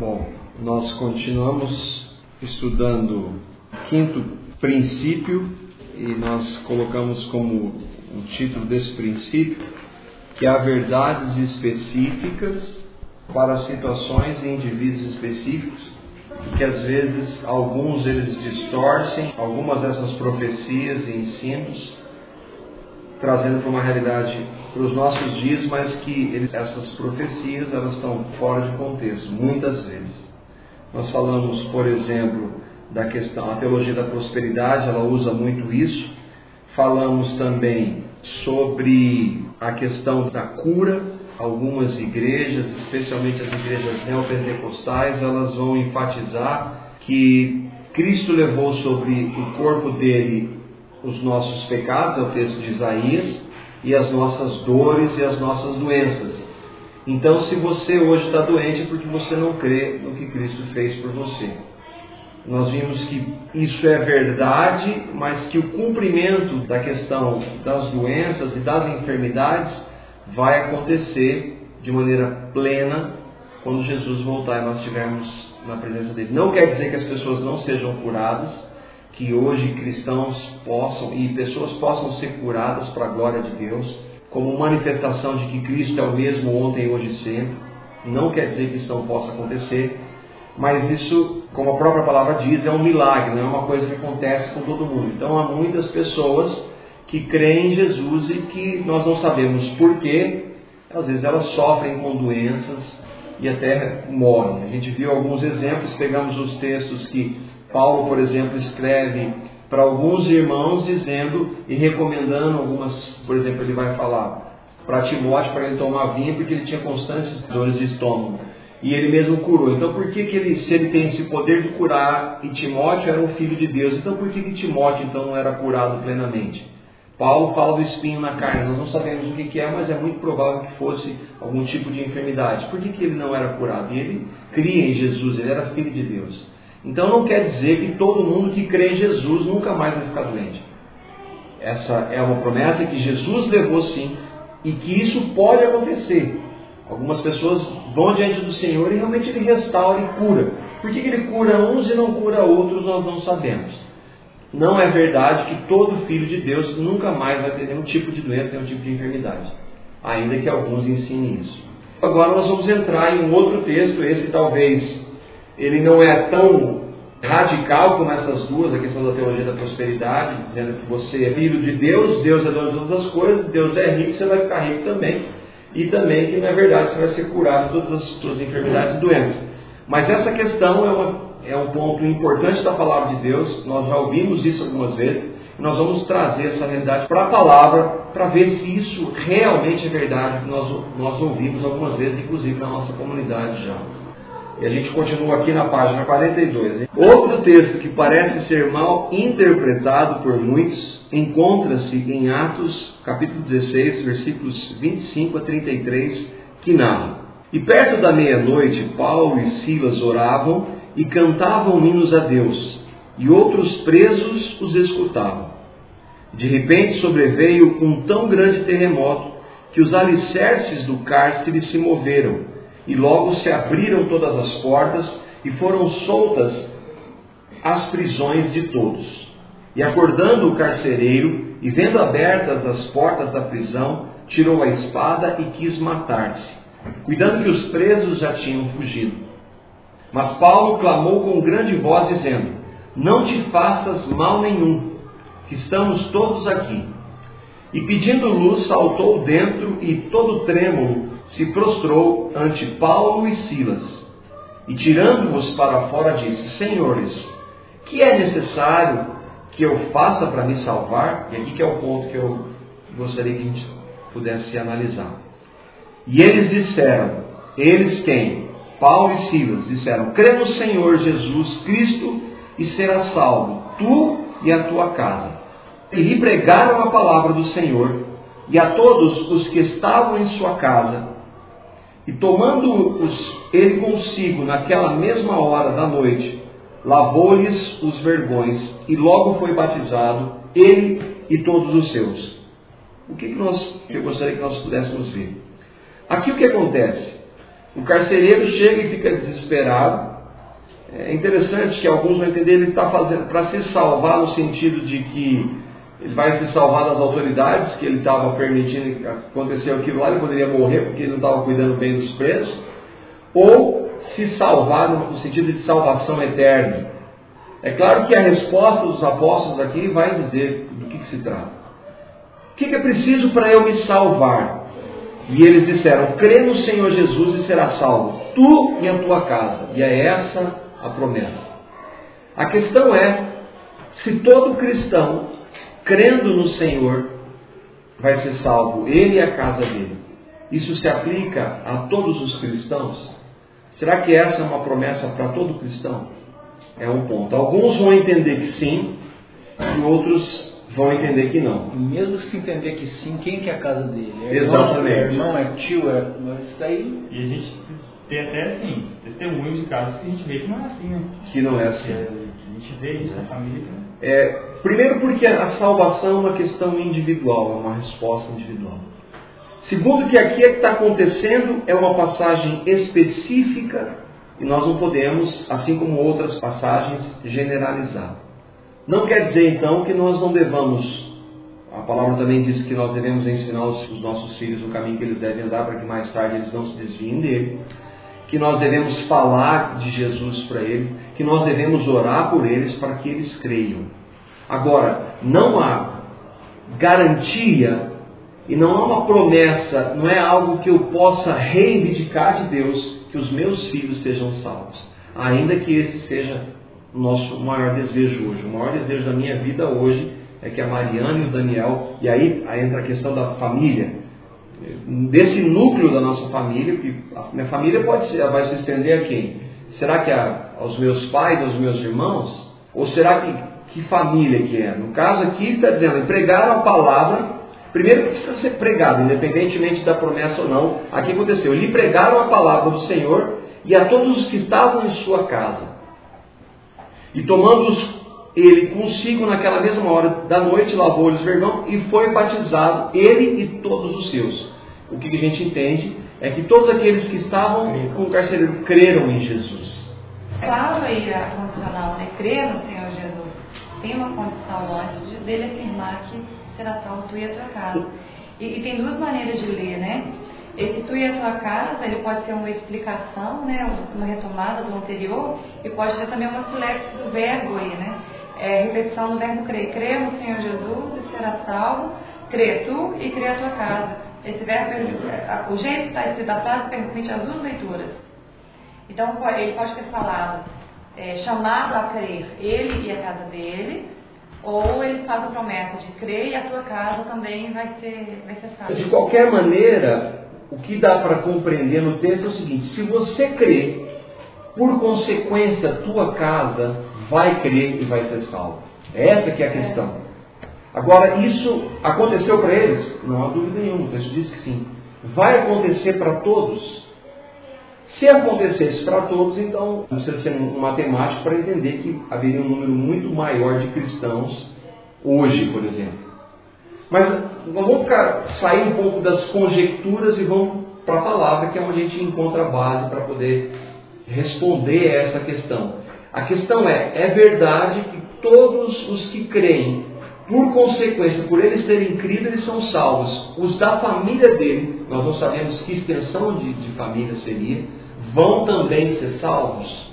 Bom, nós continuamos estudando o quinto princípio e nós colocamos como o título desse princípio que há verdades específicas para situações e indivíduos específicos que às vezes alguns eles distorcem algumas dessas profecias e ensinos trazendo para uma realidade para os nossos dias, mas que eles, essas profecias elas estão fora de contexto, muitas vezes. Nós falamos, por exemplo, da questão, a teologia da prosperidade, ela usa muito isso. Falamos também sobre a questão da cura. Algumas igrejas, especialmente as igrejas neopentecostais, elas vão enfatizar que Cristo levou sobre o corpo dele os nossos pecados, é o texto de Isaías, e as nossas dores e as nossas doenças. Então, se você hoje está doente, é porque você não crê no que Cristo fez por você. Nós vimos que isso é verdade, mas que o cumprimento da questão das doenças e das enfermidades vai acontecer de maneira plena quando Jesus voltar e nós estivermos na presença dele. Não quer dizer que as pessoas não sejam curadas, que hoje cristãos possam e pessoas possam ser curadas para a glória de Deus, como manifestação de que Cristo é o mesmo ontem, hoje e sempre. Não quer dizer que isso não possa acontecer, mas isso, como a própria palavra diz, é um milagre, não é uma coisa que acontece com todo mundo. Então há muitas pessoas que creem em Jesus e que nós não sabemos porquê, às vezes elas sofrem com doenças e até morrem. A gente viu alguns exemplos, pegamos os textos que Paulo, por exemplo, escreve para alguns irmãos dizendo e recomendando algumas, por exemplo, ele vai falar para Timóteo para ele tomar vinho porque ele tinha constantes dores de estômago. E ele mesmo curou. Então por que, que ele, se ele tem esse poder de curar, e Timóteo era um filho de Deus, então por que, que Timóteo então não era curado plenamente? Paulo fala do espinho na carne, nós não sabemos o que, que é, mas é muito provável que fosse algum tipo de enfermidade. Por que, que ele não era curado? E ele cria em Jesus, ele era filho de Deus. Então não quer dizer que todo mundo que crê em Jesus nunca mais vai ficar doente. Essa é uma promessa que Jesus levou sim e que isso pode acontecer. Algumas pessoas vão diante do Senhor e realmente Ele restaura e cura. Por que, Ele cura uns e não cura outros, nós não sabemos. Não é verdade que todo filho de Deus nunca mais vai ter nenhum tipo de doença, nenhum tipo de enfermidade. Ainda que alguns ensinem isso. Agora nós vamos entrar em um outro texto, esse talvez ele não é tão radical como essas duas, a questão da teologia da prosperidade, dizendo que você é filho de Deus, Deus é dono de todas as coisas, Deus é rico, você vai ficar rico também. E também que é verdade, você vai ser curado de todas as suas enfermidades e doenças. Mas essa questão é, uma, é um ponto importante da palavra de Deus, nós já ouvimos isso algumas vezes, e nós vamos trazer essa realidade para a palavra, para ver se isso realmente é verdade, que nós, nós ouvimos algumas vezes, inclusive na nossa comunidade já. E a gente continua aqui na página 42. Outro texto que parece ser mal interpretado por muitos encontra-se em Atos, capítulo 16, versículos 25 a 33, que narra: E perto da meia-noite, Paulo e Silas oravam e cantavam hinos a Deus, e outros presos os escutavam. De repente sobreveio um tão grande terremoto que os alicerces do cárcere se moveram e logo se abriram todas as portas e foram soltas as prisões de todos. E acordando o carcereiro, e vendo abertas as portas da prisão, tirou a espada e quis matar-se, cuidando que os presos já tinham fugido. Mas Paulo clamou com grande voz, dizendo: Não te faças mal nenhum, que estamos todos aqui. E pedindo luz, saltou dentro e, todo trêmulo, se prostrou ante Paulo e Silas, e tirando-os para fora disse: Senhores, que é necessário que eu faça para me salvar? E aqui que é o ponto que eu gostaria que a gente pudesse analisar. E eles disseram, eles quem? Paulo e Silas disseram: Crê no Senhor Jesus Cristo e será salvo, tu e a tua casa. E lhe pregaram a palavra do Senhor, e a todos os que estavam em sua casa, e tomando-os ele consigo naquela mesma hora da noite, lavou-lhes os vergões e logo foi batizado, ele e todos os seus. O que, que nós, eu gostaria que nós pudéssemos ver? Aqui o que acontece? O carcereiro chega e fica desesperado. É interessante que alguns vão entender ele está fazendo para se salvar no sentido de que ele vai se salvar das autoridades, que ele estava permitindo que acontecesse aquilo lá, ele poderia morrer porque ele não estava cuidando bem dos presos, ou se salvar no sentido de salvação eterna. É claro que a resposta dos apóstolos aqui vai dizer do que, que se trata. O que, que é preciso para eu me salvar? E eles disseram: crê no Senhor Jesus e será salvo, tu e a tua casa. E é essa a promessa. A questão é: se todo cristão, crendo no Senhor, vai ser salvo, ele e a casa dele, isso se aplica a todos os cristãos? Será que essa é uma promessa para todo cristão? É um ponto. Alguns vão entender que sim, e outros vão entender que não. Mesmo se entender que sim, quem que é a casa dele? É Exatamente. É irmão, é tio, é. Isso daí. E a gente tem até assim, testemunhos de casos que a gente vê que não é assim, né? Que não é assim. É, a gente vê isso na família. Né? É, primeiro porque a salvação é uma questão individual, é uma resposta individual. Segundo, que aqui é que está acontecendo é uma passagem específica e nós não podemos, assim como outras passagens, generalizar. Não quer dizer então que nós não devamos, a palavra também diz que nós devemos ensinar os, nossos filhos o caminho que eles devem andar para que mais tarde eles não se desviem dele, que nós devemos falar de Jesus para eles, que nós devemos orar por eles para que eles creiam. Agora, não há garantia e não é uma promessa, não é algo que eu possa reivindicar de Deus que os meus filhos sejam salvos. Ainda que esse seja o nosso maior desejo hoje. O maior desejo da minha vida hoje é que a Mariana e o Daniel, e aí, aí entra a questão da família, desse núcleo da nossa família, que a minha família pode ser, vai se estender a quem? Será que a, aos meus pais, aos meus irmãos? Ou será que, que família que é? No caso aqui está dizendo, pregaram a palavra Primeiro precisa ser pregado, independentemente da promessa ou não. Aqui aconteceu. Lhe pregaram a palavra do Senhor e a todos os que estavam em sua casa. E tomando-os ele consigo naquela mesma hora da noite, lavou-lhes vergão e foi batizado, ele e todos os seus. O que a gente entende é que todos aqueles que estavam com o carcereiro creram em Jesus. Claro aí a né? Crer no Senhor Jesus. Tem uma condição antes dele afirmar que será salvo tu e a tua casa. E, e, tem duas maneiras de ler, né? Esse tu e a tua casa, ele pode ser uma explicação, né? Uma retomada do anterior, e pode ser também uma flex do verbo aí, né? É, repetição do verbo crer. Crê no Senhor Jesus e será salvo. Crê tu e crê a tua casa. Esse verbo, o jeito que está escrito a frase permite as duas leituras. Então, ele pode ter falado, é, chamado a crer ele e a casa dele, ou ele faz a promessa de crer e a tua casa também vai ser, vai ser salva. De qualquer maneira, o que dá para compreender no texto é o seguinte: se você crê, por consequência, tua casa vai crer e vai ser salva. Essa que é a questão. Agora, isso aconteceu para eles? Não há dúvida nenhuma, o texto diz que sim. Vai acontecer para todos? Se acontecesse para todos, então precisa ser um matemático para entender que haveria um número muito maior de cristãos hoje, por exemplo. Mas vamos ficar, sair um pouco das conjecturas e vamos para a palavra, que é onde a gente encontra a base para poder responder a essa questão. A questão é: é verdade que todos os que creem, por consequência, por eles terem crido, eles são salvos. Os da família dele, nós não sabemos que extensão de, de família seria, vão também ser salvos?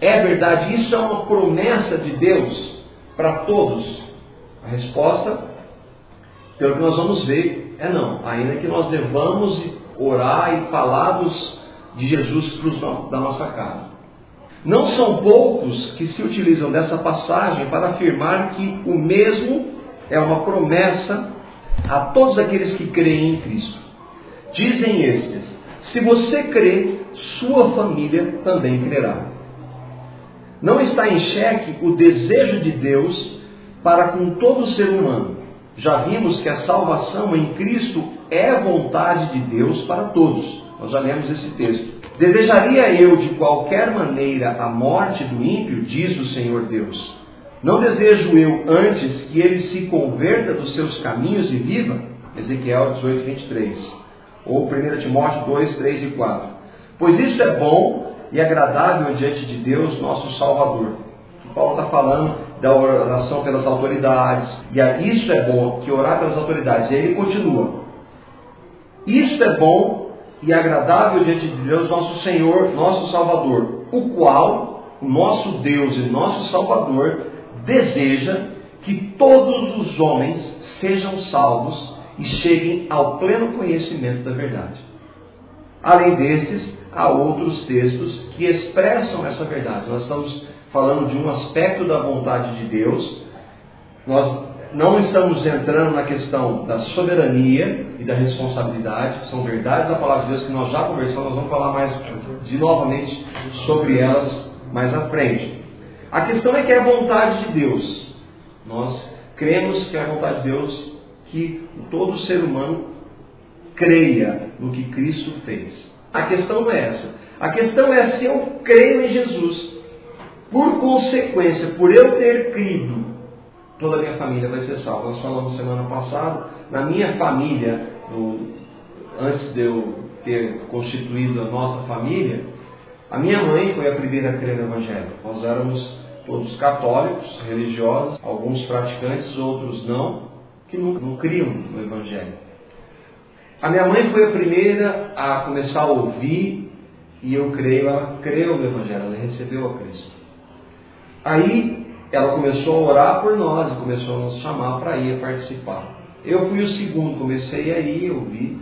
É verdade, isso é uma promessa de Deus para todos? A resposta, pelo que nós vamos ver, é não. Ainda que nós devamos orar e falar de Jesus cruz da nossa casa. Não são poucos que se utilizam dessa passagem para afirmar que o mesmo é uma promessa a todos aqueles que creem em Cristo. Dizem estes: se você crê, sua família também crerá. Não está em xeque o desejo de Deus para com todo ser humano. Já vimos que a salvação em Cristo é vontade de Deus para todos. Nós já lemos esse texto. Desejaria eu de qualquer maneira a morte do ímpio, diz o Senhor Deus. Não desejo eu antes que ele se converta dos seus caminhos e viva? Ezequiel 18, 23. Ou 1 Timóteo 2, 3 e 4. Pois isso é bom e agradável diante de Deus, nosso Salvador. Paulo está falando da oração pelas autoridades, e isso é bom, que orar pelas autoridades. E aí ele continua. Isso é bom e agradável diante de Deus, nosso Senhor, nosso Salvador, o qual, o nosso Deus e nosso Salvador, deseja que todos os homens sejam salvos e cheguem ao pleno conhecimento da verdade. Além destes, há outros textos que expressam essa verdade. Nós estamos falando de um aspecto da vontade de Deus. Nós não estamos entrando na questão da soberania e da responsabilidade, são verdades da palavra de Deus que nós já conversamos, nós vamos falar mais de novamente sobre elas mais à frente. A questão é que é a vontade de Deus. Nós cremos que é a vontade de Deus que todo ser humano creia no que Cristo fez. A questão não é essa. A questão é se eu creio em Jesus. Por consequência, por eu ter crido, toda a minha família vai ser salva. Nós falamos semana passada, na minha família, no, antes de eu ter constituído a nossa família, a minha mãe foi a primeira a crer no Evangelho. Nós éramos todos católicos, religiosos, alguns praticantes, outros não, que não, não criam no Evangelho. A minha mãe foi a primeira a começar a ouvir, e eu creio, ela creu no Evangelho, ela recebeu a Cristo. Aí ela começou a orar por nós e começou a nos chamar para ir participar. Eu fui o segundo, comecei a ir, eu vi,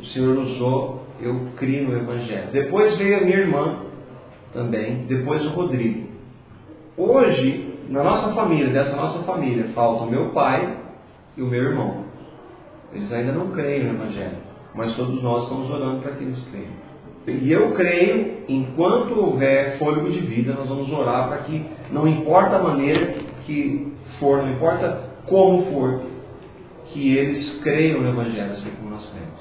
o Senhor usou, eu criei no Evangelho. Depois veio a minha irmã também, depois o Rodrigo. Hoje, na nossa família, dessa nossa família, falta o meu pai e o meu irmão. Eles ainda não creem no Evangelho, mas todos nós estamos orando para que eles creiam. E eu creio, enquanto houver fôlego de vida, nós vamos orar para que, não importa a maneira que for, não importa como for, que eles creiam no Evangelho, assim como nós cremos.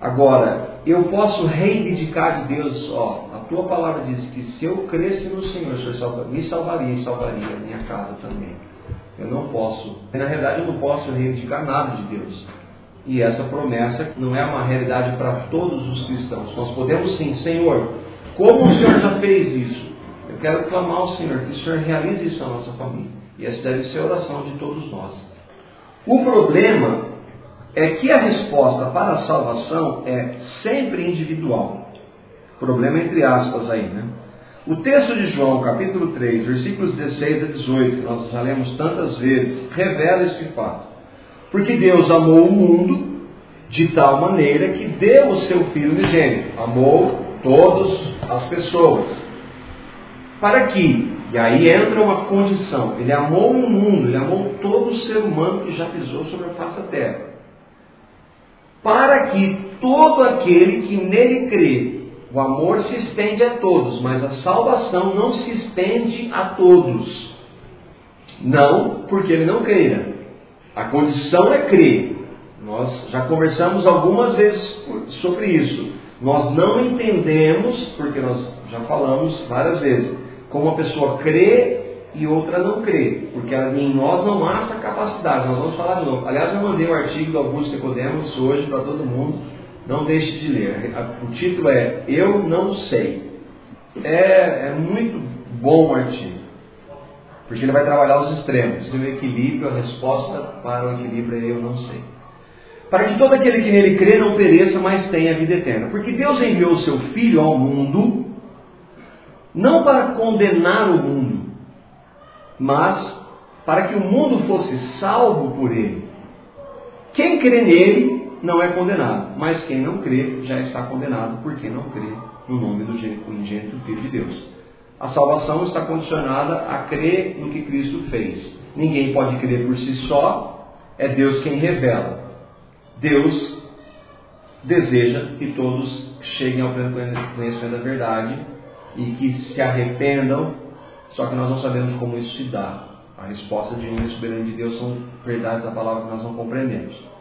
Agora, eu posso reivindicar de Deus, ó, a tua palavra diz que se eu cresce no Senhor, o Senhor me salvaria e salvaria a minha casa também. Eu não posso, na realidade eu não posso reivindicar nada de Deus. E essa promessa não é uma realidade para todos os cristãos. Nós podemos sim, Senhor, como o Senhor já fez isso? Eu quero clamar ao Senhor que o Senhor realize isso na nossa família. E essa deve ser a oração de todos nós. O problema é que a resposta para a salvação é sempre individual. Problema entre aspas aí, né? O texto de João, capítulo 3, versículos 16 a 18, que nós já lemos tantas vezes, revela esse fato. Porque Deus amou o mundo de tal maneira que deu o seu Filho unigênito. Amou todas as pessoas. Para que, e aí entra uma condição, ele amou o mundo, ele amou todo ser humano que já pisou sobre a face da terra. Para que todo aquele que nele crê, o amor se estende a todos, mas a salvação não se estende a todos. Não porque ele não creia, a condição é crer. Nós já conversamos algumas vezes sobre isso. Nós não entendemos, porque nós já falamos várias vezes, como uma pessoa crê e outra não crê, porque em nós não há essa capacidade. Nós vamos falar de novo. Aliás, eu mandei um artigo do Augusto Nicodemos hoje para todo mundo. Não deixe de ler. O título é Eu Não Sei. É, é muito bom o artigo. Porque ele vai trabalhar os extremos. O equilíbrio, a resposta para o equilíbrio é eu não sei. Para que todo aquele que nele crê não pereça, mas tenha vida eterna. Porque Deus enviou o seu Filho ao mundo, não para condenar o mundo, mas para que o mundo fosse salvo por ele. Quem crê nele não é condenado, mas quem não crê já está condenado, porque não crê no nome do unigênito Filho de Deus. A salvação está condicionada a crer no que Cristo fez. Ninguém pode crer por si só, é Deus quem revela. Deus deseja que todos cheguem ao conhecimento da verdade e que se arrependam, só que nós não sabemos como isso se dá. A resposta de um soberano de Deus são verdades da palavra que nós não compreendemos.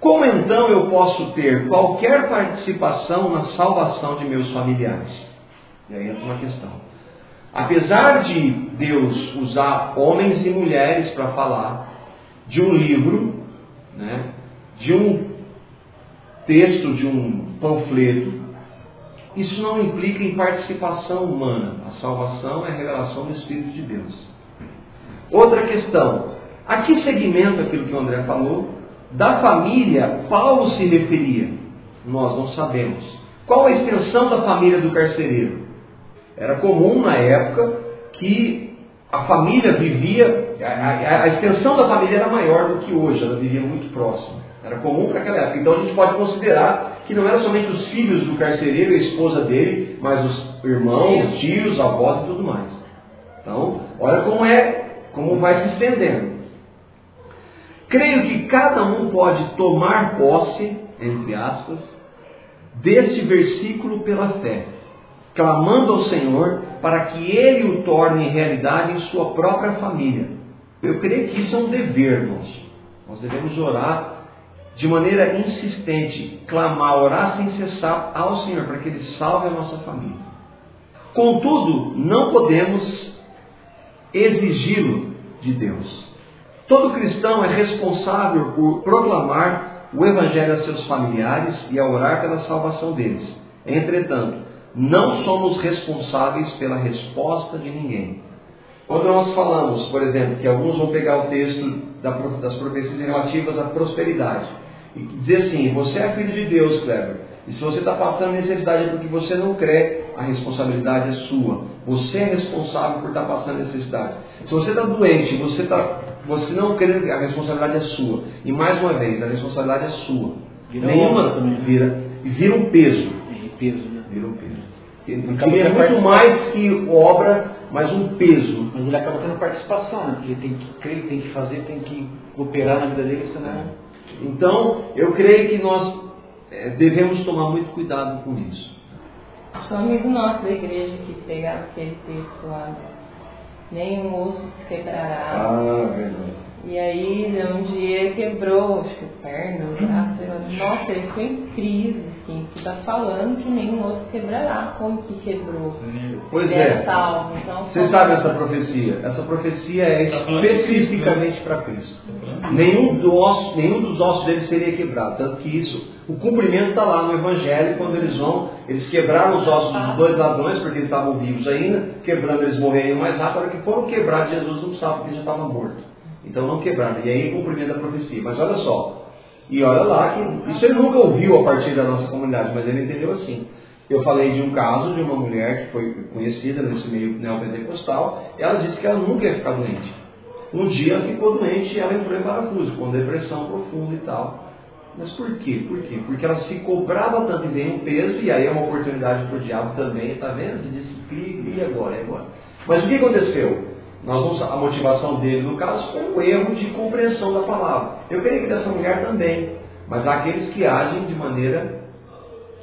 Como então eu posso ter qualquer participação na salvação de meus familiares? E aí entra uma questão. Apesar de Deus usar homens e mulheres para falar de um livro, né, de um texto, de um panfleto, isso não implica em participação humana. A salvação é a revelação do Espírito de Deus. Outra questão. A que segmento aquilo que o André falou? Da família, Paulo se referia? Nós não sabemos. Qual a extensão da família do carcereiro? Era comum na época que a família vivia, a, a, extensão da família era maior do que hoje, ela vivia muito próxima. Era comum para aquela época. Então a gente pode considerar que não eram somente os filhos do carcereiro e a esposa dele, mas os irmãos, tios, avós e tudo mais. Então, olha como é, como vai se estendendo. Creio que cada um pode tomar posse, entre aspas, deste versículo pela fé, clamando ao Senhor para que Ele o torne realidade em sua própria família. Eu creio que isso é um dever nosso. Nós devemos orar de maneira insistente, clamar, orar sem cessar ao Senhor para que Ele salve a nossa família. Contudo, não podemos exigi-lo de Deus. Todo cristão é responsável por proclamar o Evangelho a seus familiares e a orar pela salvação deles. Entretanto, não somos responsáveis pela resposta de ninguém. Quando nós falamos, por exemplo, que alguns vão pegar o texto das profecias relativas à prosperidade e dizer assim: você é filho de Deus, Kleber. E se você está passando necessidade porque você não crê, a responsabilidade é sua. Você é responsável por estar tá passando necessidade. Se você está doente, você, tá, você não crê, a responsabilidade é sua. E mais uma vez, a responsabilidade é sua. Vira Nenhuma também. vira. E vira um peso. É peso, né? Vira um peso. Ele é muito mais que obra, mas um peso. Mas ele acaba tendo participação, né? Porque tem que crer, tem que fazer, tem que operar na vida dele, senão. Então, eu creio que nós é, devemos tomar muito cuidado com isso. Acho um amigo nosso da igreja que pegava aquele texto lá, nem um osso se quebrará. Ah, verdade. E aí, um dia quebrou, acho que perna, o braço. Nossa, ele ficou em crise, assim, que tá falando que nenhum osso quebrará. Como que quebrou? Pois é. é. Salvo. Então, Você sabe essa profecia? Essa profecia é tá especificamente para Cristo. Tá nenhum, do osso, nenhum dos ossos dele seria quebrado. Tanto que isso, o cumprimento está lá no Evangelho, quando eles vão, eles quebraram os ossos dos dois ladrões, porque eles estavam vivos ainda, quebrando eles morreriam mais rápido, que foram quebrados, Jesus não estava, porque já estava morto. Então não quebraram. E aí cumprimento a profecia. Mas olha só. E olha lá que isso ele nunca ouviu a partir da nossa comunidade, mas ele entendeu assim. Eu falei de um caso de uma mulher que foi conhecida nesse meio neopentecostal, ela disse que ela nunca ia ficar doente. Um dia ela ficou doente e ela entrou em parafuso, com depressão profunda e tal. Mas por quê? Por quê? Porque ela se cobrava tanto e veio um peso, e aí é uma oportunidade para o diabo também, está vendo? Você disse, e agora, e agora? Mas o que aconteceu? Nós vamos, a motivação dele, no caso, foi um erro de compreensão da palavra. Eu creio que dessa mulher também. Mas há aqueles que agem de maneira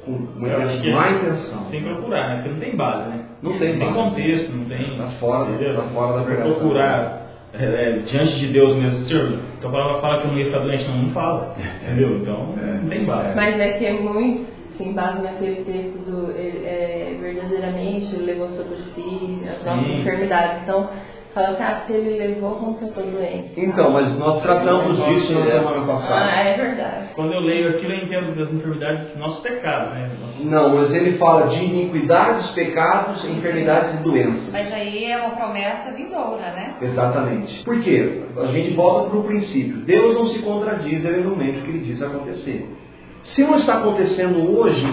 com uma má intenção. Tem que procurar, né? Porque não tem base, né? Não tem, não tem contexto, não tem. Está fora, tá fora da verdade. Procurar é, é, diante de Deus mesmo, Senhor, então a palavra fala que eu não ia ficar doente, não, não fala. Entendeu? Então é. não tem base. Mas é que é muito com base naquele texto do é, verdadeiramente levou sobre si as nossas enfermidades. Então, Fala assim, ah, ele levou, como que eu estou doente? Então, mas nós tratamos disso na semana passada. Ah, é verdade. Quando eu leio aquilo, eu entendo das enfermidades dos nossos pecados, né? Não, mas ele fala de iniquidades, pecados, enfermidades e doenças. Mas aí é uma promessa vindoura, né? Exatamente. Por quê? A gente volta para o princípio. Deus não se contradiz ele no momento que ele diz acontecer. Se não está acontecendo hoje,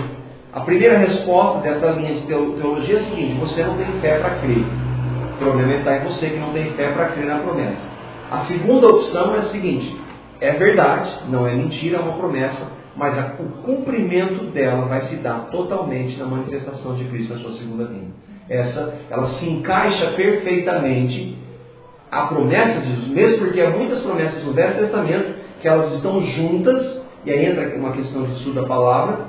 a primeira resposta dessa linha de teologia é a seguinte: você não tem fé para crer. O problema está em você que não tem fé para crer na promessa. A segunda opção é a seguinte: é verdade, não é mentira, é uma promessa, mas a, o cumprimento dela vai se dar totalmente na manifestação de Cristo na sua segunda vinda. Essa, ela se encaixa perfeitamente a promessa de Jesus, mesmo porque há muitas promessas no Velho Testamento que elas estão juntas, e aí entra uma questão de estudo da palavra,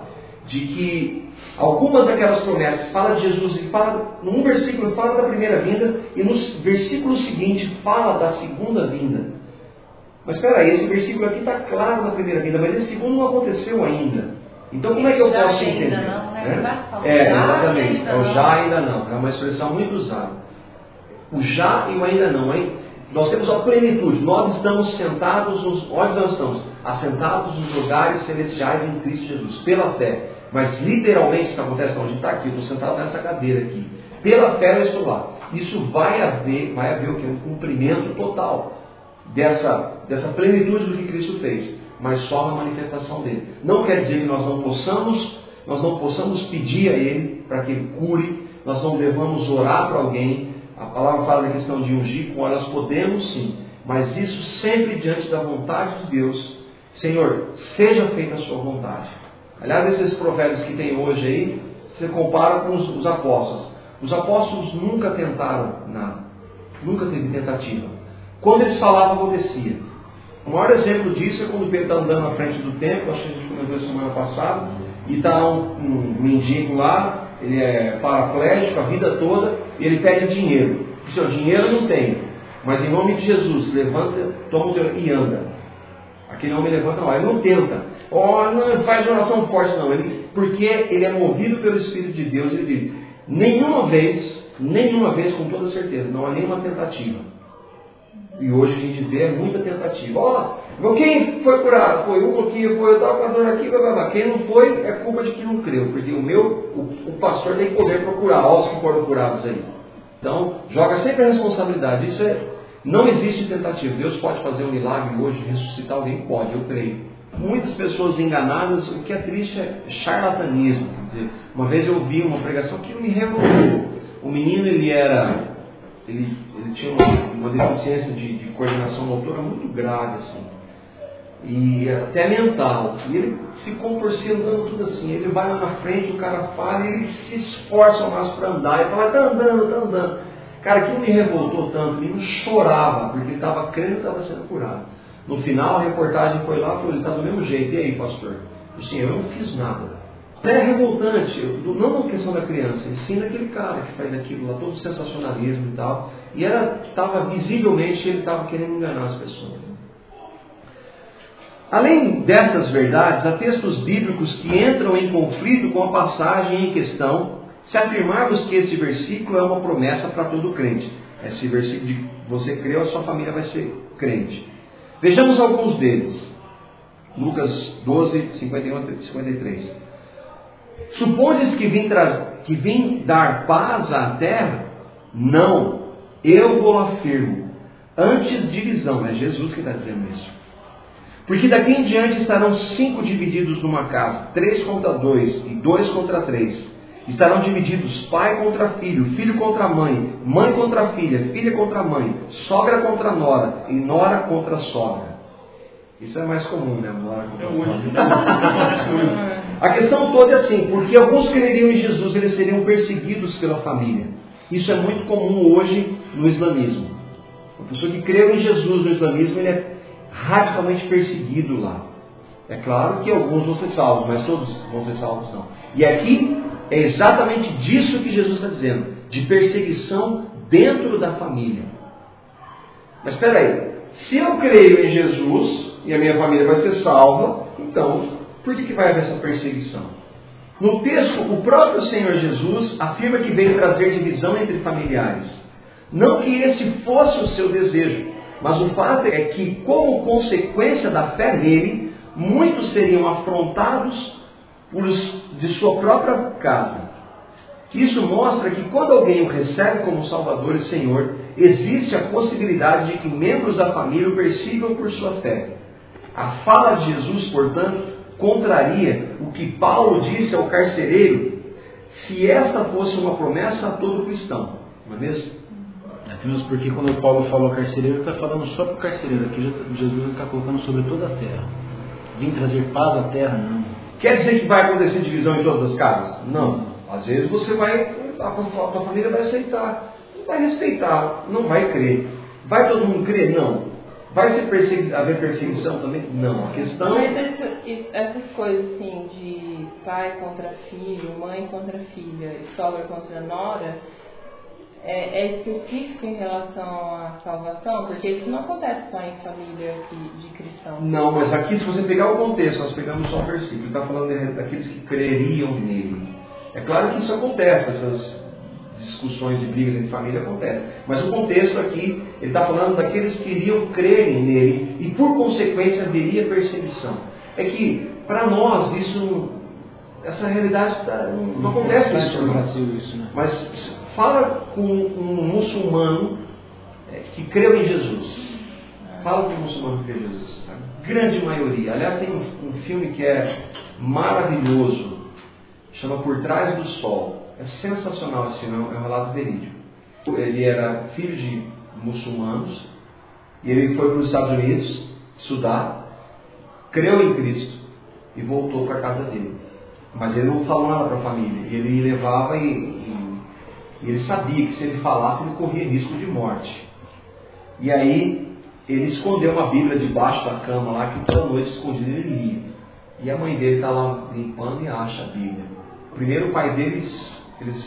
de que Algumas daquelas promessas fala de Jesus e fala, num versículo fala da primeira vinda e no versículo seguinte fala da segunda vinda. Mas espera aí, esse versículo aqui está claro na primeira vinda, mas esse segundo não aconteceu ainda. Então como é que eu posso entender? Não, né? é? é, exatamente. É o já ainda não. É uma expressão muito usada. O já e o ainda não. Hein? Nós temos a plenitude. Nós estamos sentados, nos, onde nós estamos? Assentados nos lugares celestiais em Cristo Jesus, pela fé. Mas literalmente isso acontece, gente está aqui, estou sentado nessa cadeira aqui. Pela fé eu estou lá. Isso vai haver, vai haver o que? Um cumprimento total dessa, dessa plenitude do que Cristo fez, mas só na manifestação dele. Não quer dizer que nós não possamos, nós não possamos pedir a Ele para que Ele cure, nós não devamos orar para alguém. A palavra fala da questão de ungir com nós podemos sim, mas isso sempre diante da vontade de Deus. Senhor, seja feita a sua vontade. Aliás, esses provérbios que tem hoje aí, você compara com os, os apóstolos. Os apóstolos nunca tentaram nada, nunca teve tentativa. Quando eles falavam, acontecia. O maior exemplo disso é quando Pedro está andando na frente do templo, acho que a gente comentou semana passada, e está um, um mendigo lá, ele é paraplégico a vida toda, e ele pede dinheiro. Diz, o dinheiro não tem, mas em nome de Jesus, levanta, toma o teu e anda. Aquele homem levanta lá, ele não tenta. Oh, não faz oração forte, não. Ele, porque ele é movido pelo Espírito de Deus, ele diz, nenhuma vez, nenhuma vez, com toda certeza, não há nenhuma tentativa e hoje a gente vê muita tentativa. Olha, quem foi curado? Foi um aqui, foi eu estava com a dor aqui, blá, blá, blá. Quem não foi é culpa de quem não creu, porque o meu, o, o pastor tem poder procurar, olha os que foram curados aí. Então, joga sempre a responsabilidade. Isso é, não existe tentativa. Deus pode fazer um milagre hoje, ressuscitar alguém? Pode, eu creio. Muitas pessoas enganadas, o que é triste é charlatanismo. Dizer, uma vez eu vi uma pregação que me revoltou. O menino, ele era ele, ele tinha uma, uma deficiência de, de, coordenação motora muito grave, assim, e até mental. E ele ficou por si andando tudo assim. Ele vai lá na frente, o cara fala e ele se esforça mais para andar. Ele fala, está andando, está andando. Cara, aquilo me revoltou tanto, ele chorava, porque ele estava crendo que estava sendo curado. No final, a reportagem foi lá e ele está do mesmo jeito. E aí, pastor? Assim, eu não fiz nada até revoltante, não na questão da criança, e sim daquele cara que faz aquilo lá, todo sensacionalismo e tal. E era, estava visivelmente, ele estava querendo enganar as pessoas. Além dessas verdades, há textos bíblicos que entram em conflito com a passagem em questão, se afirmarmos que esse versículo é uma promessa para todo crente. Esse versículo de você creu, a sua família vai ser crente. Vejamos alguns deles. Lucas 12, 51 a 53. Supondes que vim, que vim dar paz à terra? Não, eu vou afirmo. Antes divisão, é Jesus que está dizendo isso. Porque daqui em diante estarão cinco divididos numa casa, três contra dois e dois contra três. Estarão divididos pai contra filho, filho contra mãe, mãe contra filha, filha contra mãe, sogra contra nora e nora contra sogra. Isso é mais comum, né? Nora contra sogra. A questão toda é assim, porque alguns creriam em Jesus, eles seriam perseguidos pela família. Isso é muito comum hoje no islamismo. Uma pessoa que creu em Jesus no islamismo, ele é radicalmente perseguido lá. É claro que alguns vão ser salvos, mas todos vão ser salvos não. E aqui é exatamente disso que Jesus está dizendo, de perseguição dentro da família. Mas espera aí, se eu creio em Jesus e a minha família vai ser salva, então por que, que vai haver essa perseguição? No texto, o próprio Senhor Jesus afirma que veio trazer divisão entre familiares. Não que esse fosse o seu desejo, mas o fato é que, como consequência da fé nele, muitos seriam afrontados por de sua própria casa. Isso mostra que quando alguém o recebe como Salvador e Senhor, existe a possibilidade de que membros da família o persigam por sua fé. A fala de Jesus, portanto, contraria o que Paulo disse ao carcereiro, se esta fosse uma promessa a todo cristão, não é mesmo? É mesmo porque quando Paulo falou ao carcereiro, ele está falando só para o carcereiro, aqui Jesus está colocando sobre toda a terra. Vim trazer paz à terra, não. Quer dizer que vai acontecer divisão em todas as casas? Não. Às vezes você vai, a tua família vai aceitar, não vai respeitar, não vai crer. Vai todo mundo crer? Não. Vai ser persegui haver perseguição também? Não. A questão. Mas essa, essas coisas assim de pai contra filho, mãe contra filha e sogra contra nora, é, é específico em relação à salvação? Porque isso não acontece só em família de cristãos. Não, mas aqui, se você pegar o contexto, nós pegamos só o versículo, está falando daqueles que creriam nele. É claro que isso acontece, essas discussões e brigas entre família acontecem. Mas o contexto aqui, ele está falando daqueles que iriam crerem nele e por consequência haveria perseguição. É que para nós isso, essa realidade tá, não, não, acontece isso no Brasil isso, né? Mas fala com um muçulmano é, que creu em Jesus. Fala com um muçulmano que creu em Jesus. A grande maioria. Aliás, tem um, um filme que é maravilhoso, chama Por Trás do Sol. É sensacional esse filme, é um relato verídico. Ele era filho de muçulmanos e ele foi para os Estados Unidos estudar, creu em Cristo e voltou para a casa dele. Mas ele não falou nada para a família. Ele levava e, e, ele sabia que se ele falasse ele corria risco de morte. E aí ele escondeu uma Bíblia debaixo da cama lá que toda noite escondido ele lia. E a mãe dele está lá limpando e acha a Bíblia. Primeiro o pai deles, eles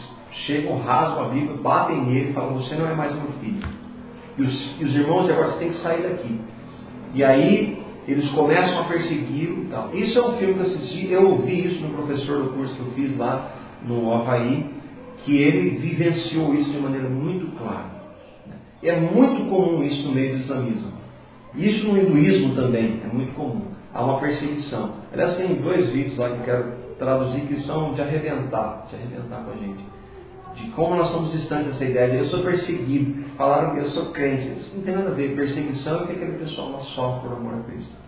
chegam, rasgam a Bíblia, batem nele e falam, você não é mais meu filho. E os, e os irmãos agora você tem que sair daqui. E aí eles começam a persegui-lo e tal. Isso é um filme que eu assisti, eu ouvi isso no professor do curso que eu fiz lá no Havaí, que ele vivenciou isso de maneira muito clara. É muito comum isso no meio do islamismo. Isso no hinduísmo também é muito comum. Há uma perseguição. Aliás, tem dois vídeos lá que eu quero traduzir que são de arrebentar, de arrebentar com a gente. De como nós estamos distantes dessa ideia de eu sou perseguido. Falaram que eu sou crente. Isso não tem nada a ver. Perseguição é que aquele pessoal sofre por amor a Cristo.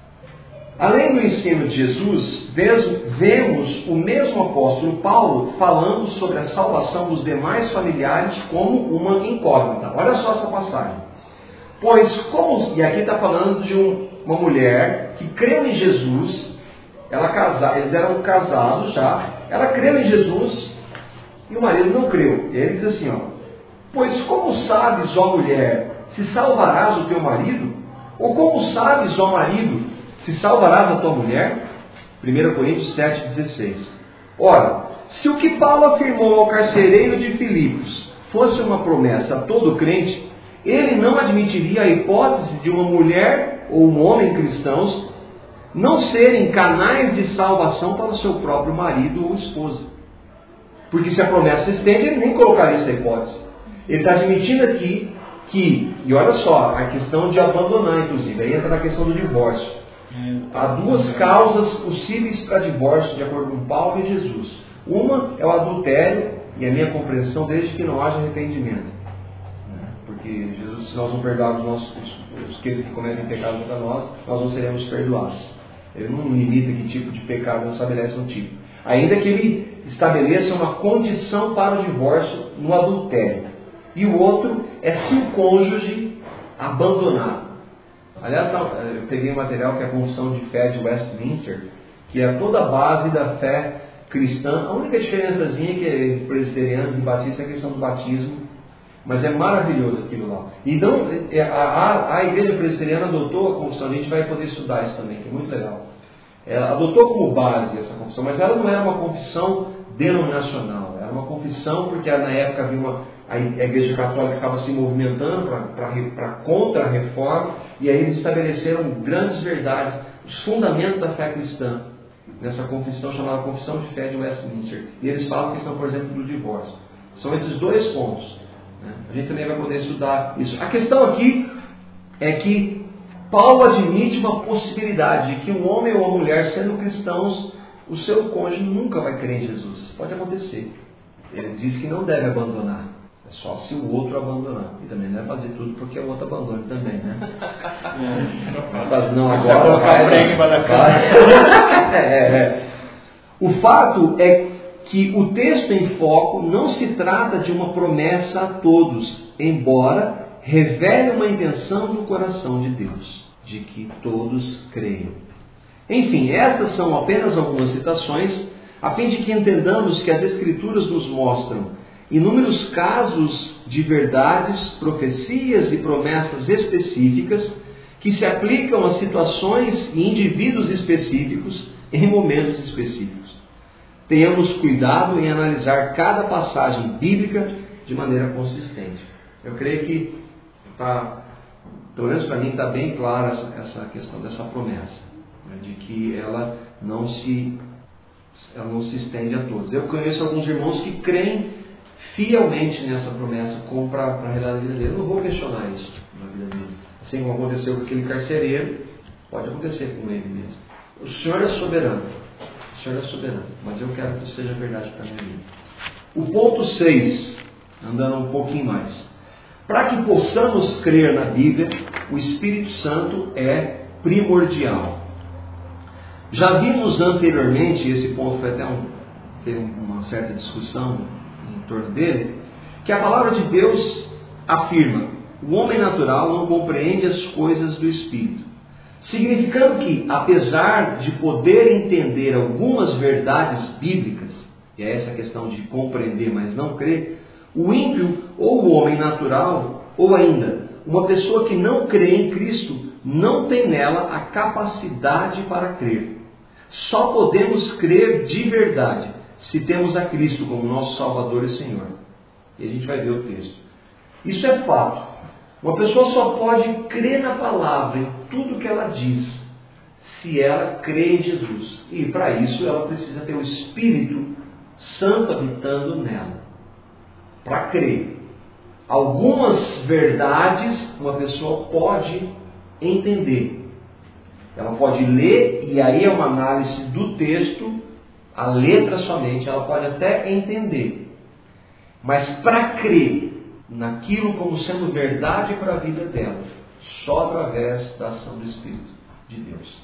Além do ensino de Jesus, vemos o mesmo apóstolo Paulo falando sobre a salvação dos demais familiares como uma incógnita. Olha só essa passagem. Pois, como, e aqui está falando de um, uma mulher que creu em Jesus, ela casa, eles eram casados já, ela creu em Jesus e o marido não creu. E ele diz assim: ó, Pois como sabes, ó mulher, se salvarás o teu marido? Ou como sabes, ó marido, se salvarás a tua mulher? 1 Coríntios 7,16. Ora, se o que Paulo afirmou ao carcereiro de Filipos fosse uma promessa a todo crente, ele não admitiria a hipótese de uma mulher ou um homem cristãos não serem canais de salvação para o seu próprio marido ou esposa. Porque se a promessa se estende, ele nem colocaria essa hipótese. Ele está admitindo aqui que, e olha só, a questão de abandonar, inclusive, aí entra na questão do divórcio. Há duas causas possíveis para divórcio, de acordo com Paulo e Jesus. Uma é o adultério, e a minha compreensão, desde que não haja arrependimento. Porque Jesus, se nós não perdoarmos nossos, os, aqueles que cometem pecado contra nós, nós não seremos perdoados. Ele não limita que tipo de pecado, não estabelece um tipo. Ainda que ele estabeleça uma condição para o divórcio no adultério. E o outro é se o cônjuge abandonar Aliás, eu peguei um material que é a Confissão de Fé de Westminster, que é toda a base da fé cristã. A única diferençazinha que é presbiterianos e batistas é a questão do batismo, mas é maravilhoso aquilo lá. Então, a, a, a igreja presbiteriana adotou a confissão, a gente vai poder estudar isso também, que é muito legal. Ela adotou como base essa confissão, mas ela não era uma confissão denominacional, uma confissão porque na época havia uma a Igreja Católica estava se movimentando para contra a reforma, e aí eles estabeleceram grandes verdades, os fundamentos da fé cristã, nessa confissão chamada Confissão de Fé de Westminster. E eles falam a questão, por exemplo, do divórcio. São esses dois pontos. Né? A gente também vai poder estudar isso. A questão aqui é que Paulo admite uma possibilidade de que um homem ou uma mulher, sendo cristãos, o seu cônjuge nunca vai crer em Jesus. Pode acontecer. Ele diz que não deve abandonar. É só se o outro abandonar. E também não é fazer tudo porque o outro abandone também, né? É. Não, agora vai, vai, vai. É, é, é. O fato é que o texto em foco não se trata de uma promessa a todos, embora revele uma intenção do coração de Deus, de que todos creiam. Enfim, essas são apenas algumas citações, a fim de que entendamos que as Escrituras nos mostram inúmeros casos de verdades, profecias e promessas específicas que se aplicam a situações e indivíduos específicos em momentos específicos. Tenhamos cuidado em analisar cada passagem bíblica de maneira consistente. Eu creio que, tá, pelo menos para mim, está bem clara essa, essa, questão dessa promessa, né, de que ela não se ela não se estende a todos. Eu conheço alguns irmãos que creem fielmente nessa promessa como para a realidade dele. Eu não vou questionar isso na vida dele. Assim como aconteceu com aquele carcereiro, pode acontecer com ele mesmo. O Senhor é soberano. O Senhor é soberano. Mas eu quero que isso seja verdade para minha vida. O ponto 6, andando um pouquinho mais. Para que possamos crer na Bíblia, o Espírito Santo é primordial. Já vimos anteriormente, esse ponto foi até um, teve uma certa discussão em torno dele, que a palavra de Deus afirma: o homem natural não compreende as coisas do Espírito. Significando que, apesar de poder entender algumas verdades bíblicas, e é essa questão de compreender, mas não crer, o ímpio ou o homem natural, ou ainda uma pessoa que não crê em Cristo, não tem nela a capacidade para crer. Só podemos crer de verdade se temos a Cristo como nosso Salvador e Senhor. E a gente vai ver o texto. Isso é fato. Uma pessoa só pode crer na palavra, em tudo que ela diz, se ela crê em Jesus. E para isso ela precisa ter o Espírito Santo habitando nela. Para crer. Algumas verdades uma pessoa pode entender. Ela pode ler, e aí é uma análise do texto, a letra somente, ela pode até entender. Mas para crer naquilo como sendo verdade para a vida dela, só através da ação do Espírito de Deus.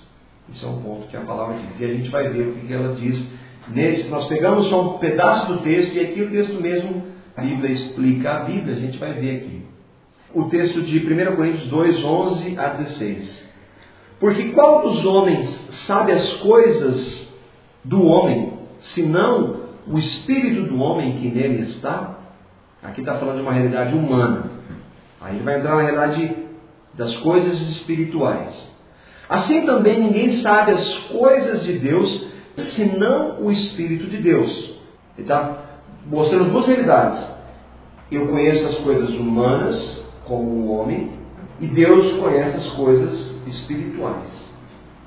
Isso é um ponto que a palavra diz. E a gente vai ver o que ela diz. Nesse, nós pegamos só um pedaço do texto, e aqui o texto mesmo, a Bíblia explica a Bíblia, a gente vai ver aqui. O texto de 1 Coríntios 2, 11 a 16. Porque qual dos homens sabe as coisas do homem, senão o espírito do homem que nele está? Aqui está falando de uma realidade humana. Aí vai entrar na realidade das coisas espirituais. Assim também ninguém sabe as coisas de Deus, senão o Espírito de Deus. Ele está mostrando duas realidades. Eu conheço as coisas humanas, como o homem, e Deus conhece as coisas espirituais.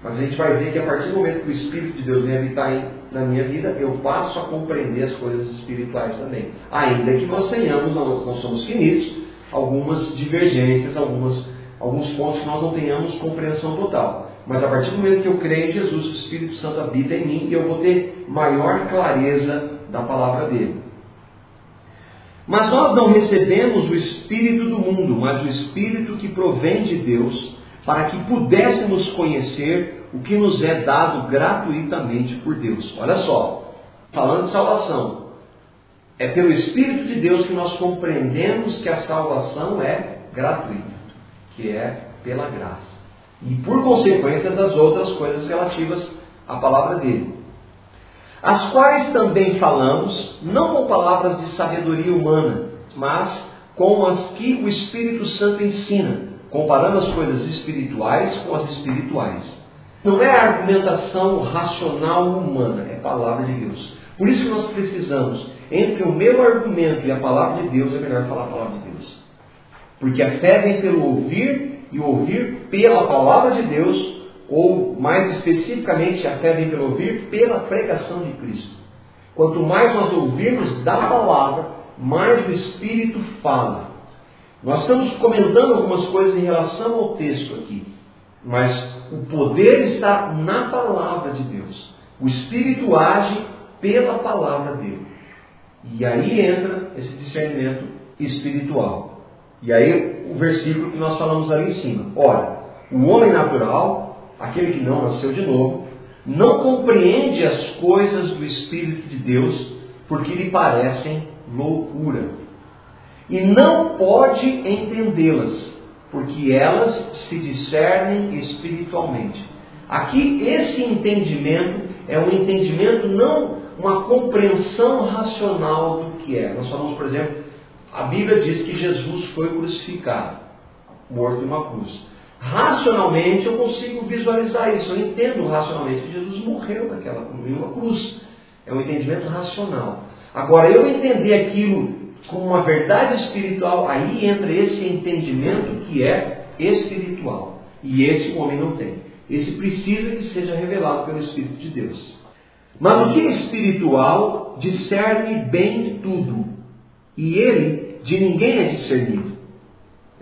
Mas a gente vai ver que a partir do momento que o Espírito de Deus vem habitar em, na minha vida, eu passo a compreender as coisas espirituais também. Ainda que nós tenhamos, nós, nós somos finitos, algumas divergências, algumas, alguns pontos que nós não tenhamos compreensão total. Mas a partir do momento que eu creio em Jesus, o Espírito Santo habita em mim e eu vou ter maior clareza da palavra dele. Mas nós não recebemos o Espírito do mundo, mas o Espírito que provém de Deus para que pudéssemos conhecer o que nos é dado gratuitamente por Deus. Olha só, falando de salvação, é pelo Espírito de Deus que nós compreendemos que a salvação é gratuita, que é pela graça. E por consequência das outras coisas relativas à palavra dele. As quais também falamos, não com palavras de sabedoria humana, mas com as que o Espírito Santo ensina comparando as coisas espirituais com as espirituais. Não é argumentação racional humana, é palavra de Deus. Por isso que nós precisamos, entre o meu argumento e a palavra de Deus, é melhor falar a palavra de Deus. Porque a fé vem pelo ouvir e ouvir pela palavra de Deus, ou mais especificamente, a fé vem pelo ouvir pela pregação de Cristo. Quanto mais nós ouvirmos da palavra, mais o Espírito fala. Nós estamos comentando algumas coisas em relação ao texto aqui, mas o poder está na palavra de Deus. O Espírito age pela palavra dele. E aí entra esse discernimento espiritual. E aí o versículo que nós falamos ali em cima. Ora, o homem natural, aquele que não nasceu de novo, não compreende as coisas do Espírito de Deus, porque lhe parecem loucura e não pode entendê-las, porque elas se discernem espiritualmente. Aqui, esse entendimento é um entendimento, não uma compreensão racional do que é. Nós falamos, por exemplo, a Bíblia diz que Jesus foi crucificado, morto em uma cruz. Racionalmente eu consigo visualizar isso, eu entendo racionalmente que Jesus morreu naquela em uma cruz. É um entendimento racional. Agora, eu entender aquilo como uma verdade espiritual, aí entra esse entendimento que é espiritual. E esse o homem não tem. Esse precisa que seja revelado pelo Espírito de Deus. Mas o que é espiritual discerne bem tudo, e ele de ninguém é discernido.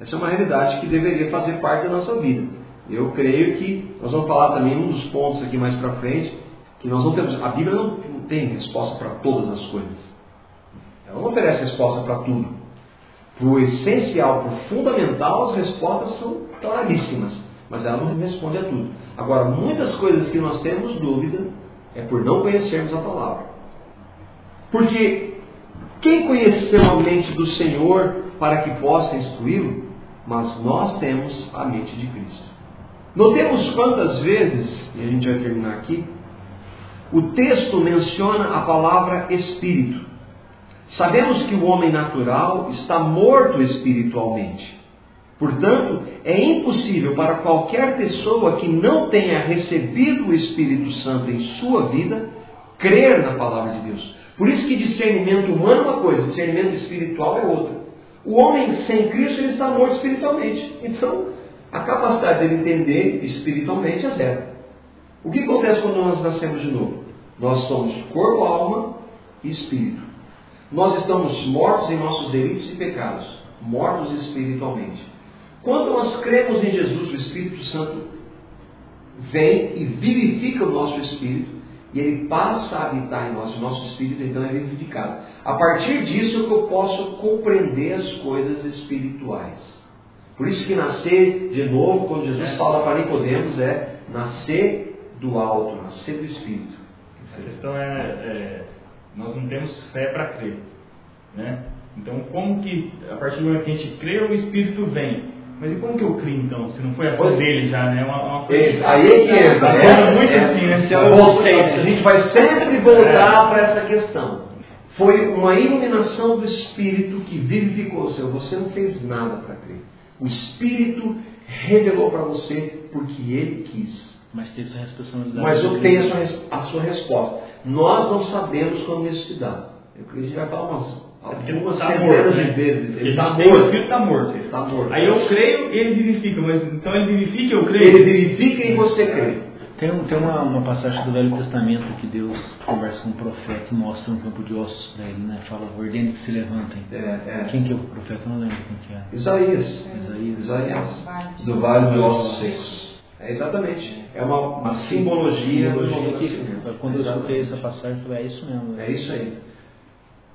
Essa é uma realidade que deveria fazer parte da nossa vida. Eu creio que nós vamos falar também um dos pontos aqui mais para frente, que nós não temos. A Bíblia não tem resposta para todas as coisas. Ela não oferece resposta para tudo. Para o essencial, para o fundamental, as respostas são claríssimas, mas ela não responde a tudo. Agora, muitas coisas que nós temos dúvida é por não conhecermos a palavra. Porque quem conheceu a mente do Senhor para que possa instruí-lo? Mas nós temos a mente de Cristo. Notemos quantas vezes, e a gente vai terminar aqui, o texto menciona a palavra espírito. Sabemos que o homem natural está morto espiritualmente. Portanto, é impossível para qualquer pessoa que não tenha recebido o Espírito Santo em sua vida crer na palavra de Deus. Por isso que discernimento humano é uma coisa, discernimento espiritual é outra. O homem sem Cristo ele está morto espiritualmente. Então, a capacidade dele entender espiritualmente é zero. O que acontece quando nós nascemos de novo? Nós somos corpo, alma e espírito. Nós estamos mortos em nossos delitos e pecados, mortos espiritualmente. Quando nós cremos em Jesus, o Espírito Santo vem e vivifica o nosso espírito e ele passa a habitar em nós, o nosso espírito então é vivificado. A partir disso é que eu posso compreender as coisas espirituais. Por isso que nascer de novo, quando Jesus é. fala para Nicodemos, é nascer do alto, nascer do espírito. A questão é, é nós não temos fé para crer, né? Então como que a partir do momento que a gente crê, o espírito vem? Mas e como que eu crio então? Se não foi a fé dele já, né? Uma, uma coisa... Aí é que entra, né? É muito assim, né? Se eu voltei, a gente vai sempre voltar é. para essa questão. Foi uma iluminação do Espírito que vivificou o seu. Você não fez nada para crer. O Espírito revelou para você porque ele quis. Mas tem essa responsabilidade. Mas eu tenho a sua, a sua resposta. Nós não sabemos quando isso se dá. Eu creio que a gente vai falar, nossa, algumas tá centenas de né? vezes. Ele está morto. O Espírito está morto. Ele está morto. Aí eu creio, ele vivifica. Mas então ele vivifica, eu creio. Ele vivifica e você crê. Tem, tem uma, uma passagem do Velho Testamento que Deus conversa com o profeta e mostra um campo de ossos para ele, né? Fala, ordene que se levantem. É, é. Quem que é o profeta? Eu não lembro quem que é. Isaías. Isaías. Isaías. Do Vale dos Ossos Secos. É exatamente. É uma, uma simbologia, simbologia que, Quando eu escutei essa passagem, eu falei, é isso mesmo. É isso aí.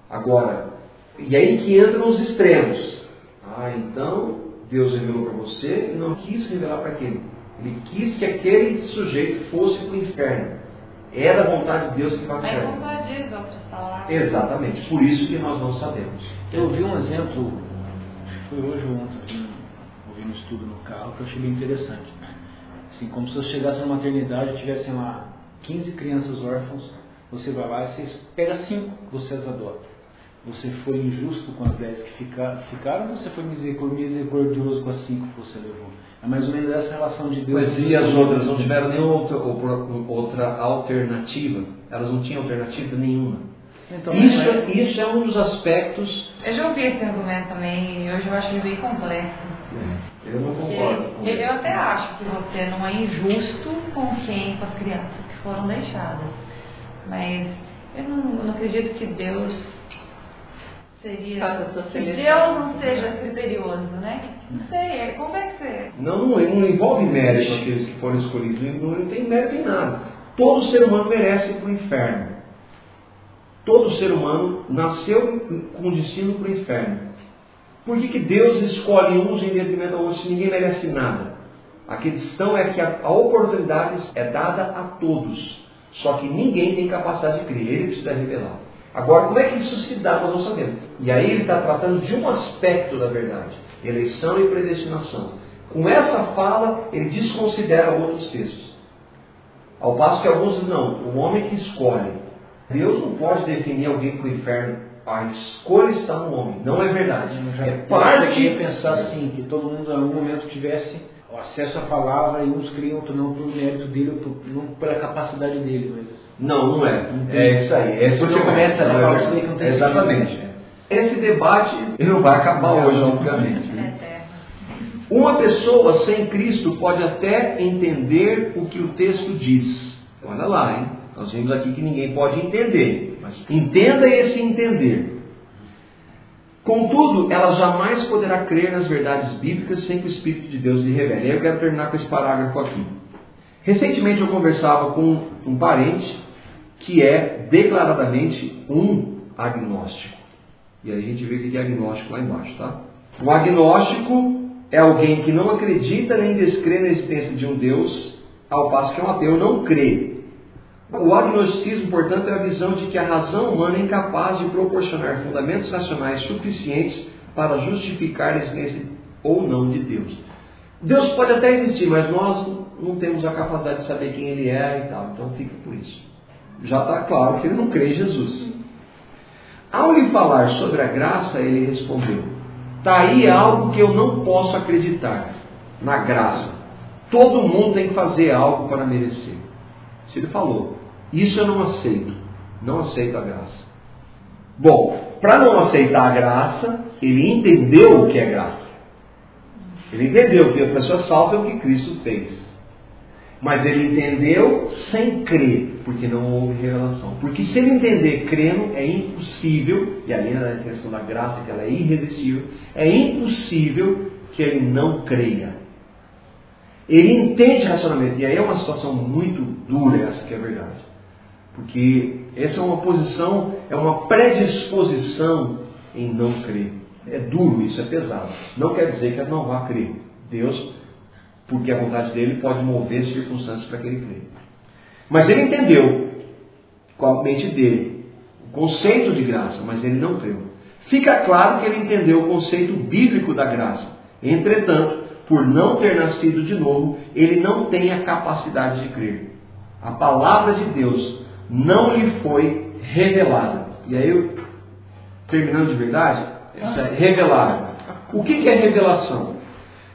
Agora, e aí que entram os extremos. Ah, então Deus revelou para você e não quis revelar para aquele. Ele quis que aquele sujeito fosse para o inferno. É da vontade de Deus que o inferno. Exatamente. Por isso que nós não sabemos. Eu vi um exemplo, foi hoje ou ontem, ouvi um estudo no carro que eu achei bem interessante. Assim, como se você chegasse na maternidade e tivessem lá 15 crianças órfãs, você vai lá e você pega cinco que você as adota. Você foi injusto com as 10 que ficaram ou você foi misericordioso com as cinco que você levou? É mais ou menos essa relação de Deus. Mas e as outras não tiveram nenhuma outra, outra alternativa? Elas não tinham alternativa nenhuma. Então, isso, é... isso é um dos aspectos. Eu já ouvi esse argumento também, e hoje eu acho ele bem complexo. Eu não concordo. Com eu, eu até acho que você não é injusto com quem, com as crianças que foram deixadas. Mas eu não, eu não acredito que Deus seria. Se Deus não seja criterioso, né? Não sei, é, como é que você. Não, não, não envolve mérito aqueles que foram escolhidos, não, não tem mérito em nada. Todo ser humano merece ir para o inferno. Todo ser humano nasceu com destino para o inferno. Por que, que Deus escolhe uns em detrimento a outros se ninguém merece nada? A questão é que a, oportunidade é dada a todos. Só que ninguém tem capacidade de crer, ele precisa revelar. Agora, como é que isso se dá? Nós não sabemos. E aí ele está tratando de um aspecto da verdade: eleição e predestinação. Com essa fala, ele desconsidera outros textos. Ao passo que alguns dizem, não, o homem que escolhe. Deus não pode definir alguém para o inferno. A escolha está no homem. Não é verdade. Já, é parte. Eu pensar assim, que todo mundo em algum momento tivesse o acesso à palavra e uns criam outros não por mérito dele, por, não pela capacidade dele. Mas... Não, não é. É isso aí. Esse Porque começa a falar que não tem Exatamente. Esse debate não vai acabar hoje, obviamente. Né? Uma pessoa sem Cristo pode até entender o que o texto diz. Olha lá, hein? Nós vimos aqui que ninguém pode entender. Mas entenda esse entender. Contudo, ela jamais poderá crer nas verdades bíblicas sem que o Espírito de Deus lhe revele. Eu quero terminar com esse parágrafo aqui. Recentemente eu conversava com um parente que é declaradamente um agnóstico. E aí a gente vê que é agnóstico lá embaixo, tá? O agnóstico é alguém que não acredita nem descrê na existência de um Deus, ao passo que um ateu não crê. O agnosticismo, portanto, é a visão de que a razão humana é incapaz de proporcionar fundamentos racionais suficientes para justificar a existência ou não de Deus. Deus pode até existir, mas nós não temos a capacidade de saber quem Ele é e tal, então fica por isso. Já está claro que ele não crê em Jesus. Ao lhe falar sobre a graça, ele respondeu: Está aí algo que eu não posso acreditar na graça. Todo mundo tem que fazer algo para merecer. Se ele falou, isso eu não aceito. Não aceito a graça. Bom, para não aceitar a graça, ele entendeu o que é graça. Ele entendeu que a pessoa salva é o que Cristo fez. Mas ele entendeu sem crer, porque não houve revelação. Porque se ele entender crendo, é impossível, e aí na questão da graça, que ela é irresistível, é impossível que ele não creia. Ele entende racionamento, e aí é uma situação muito dura essa que é a verdade. Porque essa é uma posição, é uma predisposição em não crer. É duro isso, é pesado. Não quer dizer que ela não vá crer. Deus porque a vontade dele pode mover circunstâncias para que ele crê. Mas ele entendeu, com a mente dele, o conceito de graça, mas ele não creu. Fica claro que ele entendeu o conceito bíblico da graça. Entretanto, por não ter nascido de novo, ele não tem a capacidade de crer. A palavra de Deus não lhe foi revelada. E aí, terminando de verdade, essa é revelada. O que é revelação?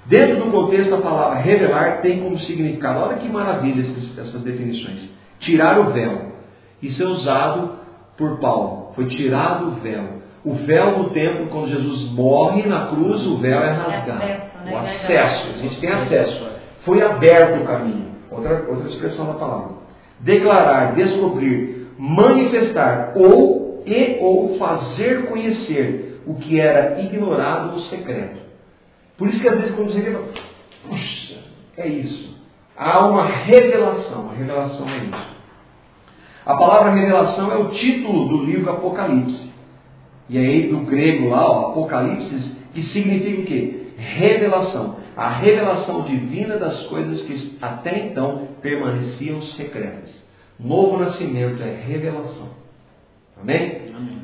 Dentro do contexto, a palavra revelar tem como significado, olha que maravilha essas, essas definições: tirar o véu. Isso é usado por Paulo. Foi tirado o véu. O véu do templo, quando Jesus morre na cruz, o véu é rasgado. Acesso, né? O acesso, a gente tem acesso. Foi aberto o caminho. Outra, outra expressão da palavra. Declarar, descobrir, manifestar ou e ou fazer conhecer o que era ignorado ou secreto. Por isso que às vezes quando você vê, puxa, é isso. Há uma revelação. A revelação é isso. A palavra revelação é o título do livro Apocalipse. E aí do grego lá, ó, Apocalipse, que significa o quê? Revelação. A revelação divina das coisas que até então permaneciam secretas. Novo nascimento é revelação. Amém? Amém.